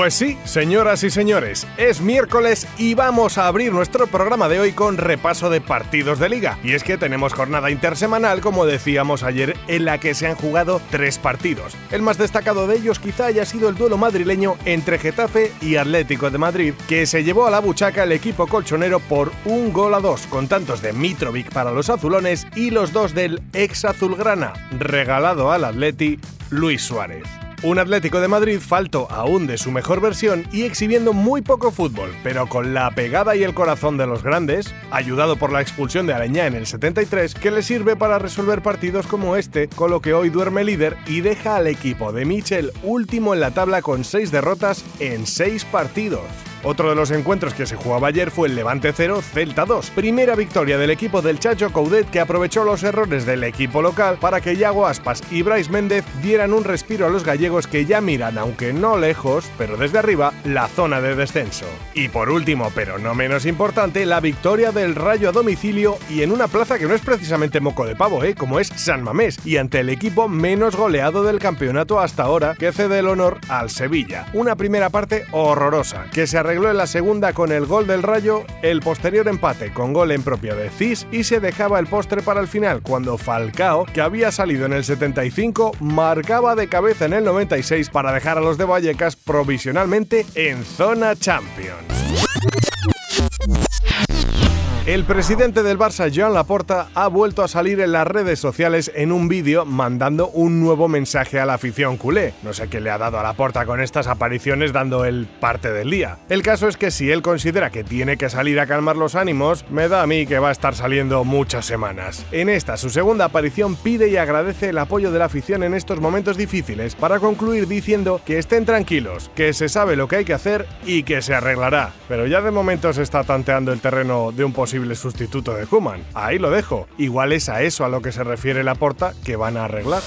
Pues sí, señoras y señores, es miércoles y vamos a abrir nuestro programa de hoy con repaso de partidos de liga. Y es que tenemos jornada intersemanal, como decíamos ayer, en la que se han jugado tres partidos. El más destacado de ellos quizá haya sido el duelo madrileño entre Getafe y Atlético de Madrid, que se llevó a la buchaca el equipo colchonero por un gol a dos, con tantos de Mitrovic para los azulones y los dos del ex azulgrana, regalado al Atleti Luis Suárez. Un Atlético de Madrid falto aún de su mejor versión y exhibiendo muy poco fútbol, pero con la pegada y el corazón de los grandes, ayudado por la expulsión de Aleñá en el 73, que le sirve para resolver partidos como este, con lo que hoy duerme líder y deja al equipo de Michel último en la tabla con 6 derrotas en 6 partidos. Otro de los encuentros que se jugaba ayer fue el Levante 0, Celta 2. Primera victoria del equipo del Chacho Coudet que aprovechó los errores del equipo local para que Yago Aspas y Bryce Méndez dieran un respiro a los gallegos que ya miran, aunque no lejos, pero desde arriba, la zona de descenso. Y por último, pero no menos importante, la victoria del Rayo a domicilio y en una plaza que no es precisamente moco de pavo, ¿eh? como es San Mamés, y ante el equipo menos goleado del campeonato hasta ahora, que cede el honor al Sevilla. Una primera parte horrorosa, que se arregló en la segunda con el gol del Rayo, el posterior empate con gol en propio de Cis y se dejaba el postre para el final cuando Falcao, que había salido en el 75, marcaba de cabeza en el 96 para dejar a los de Vallecas provisionalmente en zona Champions. El presidente del Barça, Joan Laporta, ha vuelto a salir en las redes sociales en un vídeo mandando un nuevo mensaje a la afición culé. No sé qué le ha dado a Laporta con estas apariciones dando el parte del día. El caso es que si él considera que tiene que salir a calmar los ánimos, me da a mí que va a estar saliendo muchas semanas. En esta, su segunda aparición, pide y agradece el apoyo de la afición en estos momentos difíciles, para concluir diciendo que estén tranquilos, que se sabe lo que hay que hacer y que se arreglará. Pero ya de momento se está tanteando el terreno de un posible sustituto de Kuman. Ahí lo dejo. Igual es a eso a lo que se refiere la porta que van a arreglar.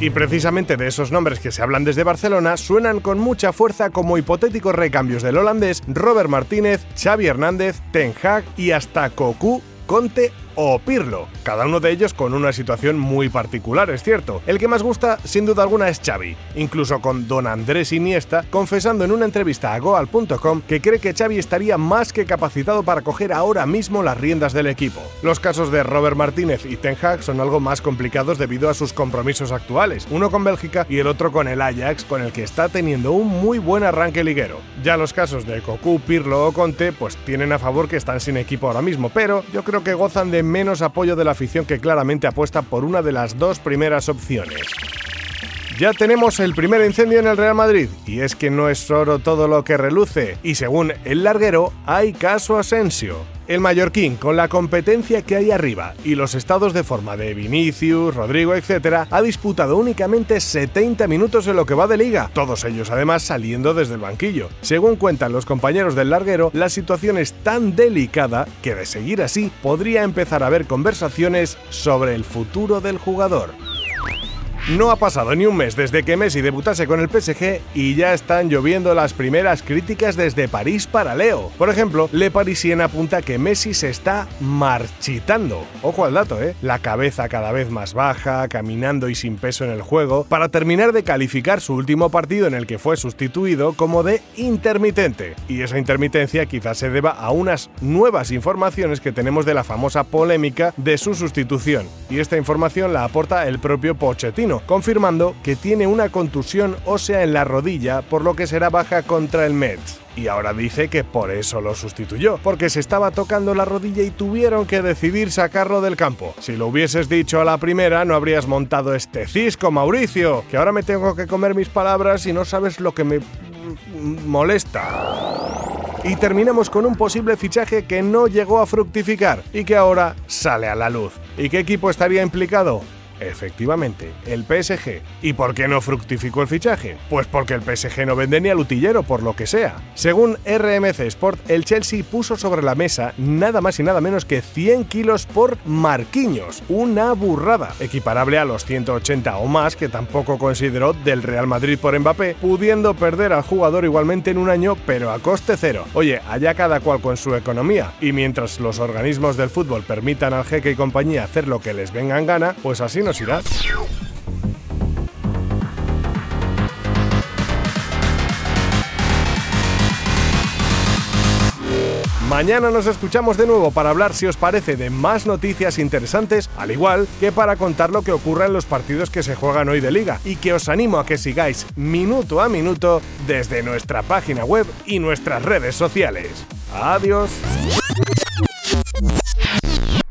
Y precisamente de esos nombres que se hablan desde Barcelona suenan con mucha fuerza como hipotéticos recambios del holandés Robert Martínez, Xavi Hernández, Ten Hag y hasta Cocu, Conte o Pirlo, cada uno de ellos con una situación muy particular, es cierto. El que más gusta, sin duda alguna, es Xavi, incluso con don Andrés Iniesta confesando en una entrevista a Goal.com que cree que Xavi estaría más que capacitado para coger ahora mismo las riendas del equipo. Los casos de Robert Martínez y Ten Hag son algo más complicados debido a sus compromisos actuales, uno con Bélgica y el otro con el Ajax, con el que está teniendo un muy buen arranque liguero. Ya los casos de Cocu, Pirlo o Conte pues tienen a favor que están sin equipo ahora mismo, pero yo creo que gozan de menos apoyo de la afición que claramente apuesta por una de las dos primeras opciones. Ya tenemos el primer incendio en el Real Madrid, y es que no es oro todo lo que reluce, y según el larguero, hay caso Asensio. El mallorquín, con la competencia que hay arriba y los estados de forma de Vinicius, Rodrigo, etc., ha disputado únicamente 70 minutos en lo que va de liga, todos ellos además saliendo desde el banquillo. Según cuentan los compañeros del larguero, la situación es tan delicada que de seguir así podría empezar a haber conversaciones sobre el futuro del jugador. No ha pasado ni un mes desde que Messi debutase con el PSG y ya están lloviendo las primeras críticas desde París para Leo. Por ejemplo, Le Parisien apunta que Messi se está marchitando. Ojo al dato, ¿eh? La cabeza cada vez más baja, caminando y sin peso en el juego, para terminar de calificar su último partido en el que fue sustituido como de intermitente. Y esa intermitencia quizás se deba a unas nuevas informaciones que tenemos de la famosa polémica de su sustitución. Y esta información la aporta el propio Pochettino confirmando que tiene una contusión ósea en la rodilla, por lo que será baja contra el Mets y ahora dice que por eso lo sustituyó, porque se estaba tocando la rodilla y tuvieron que decidir sacarlo del campo. Si lo hubieses dicho a la primera, no habrías montado este cisco, Mauricio, que ahora me tengo que comer mis palabras y no sabes lo que me molesta. Y terminamos con un posible fichaje que no llegó a fructificar y que ahora sale a la luz. ¿Y qué equipo estaría implicado? Efectivamente, el PSG. ¿Y por qué no fructificó el fichaje? Pues porque el PSG no vende ni al utillero, por lo que sea. Según RMC Sport, el Chelsea puso sobre la mesa nada más y nada menos que 100 kilos por Marquinhos. Una burrada, equiparable a los 180 o más que tampoco consideró del Real Madrid por Mbappé, pudiendo perder al jugador igualmente en un año, pero a coste cero. Oye, allá cada cual con su economía, y mientras los organismos del fútbol permitan al jeque y compañía hacer lo que les venga en gana, pues así nos Mañana nos escuchamos de nuevo para hablar, si os parece, de más noticias interesantes, al igual que para contar lo que ocurre en los partidos que se juegan hoy de liga, y que os animo a que sigáis minuto a minuto desde nuestra página web y nuestras redes sociales. Adiós.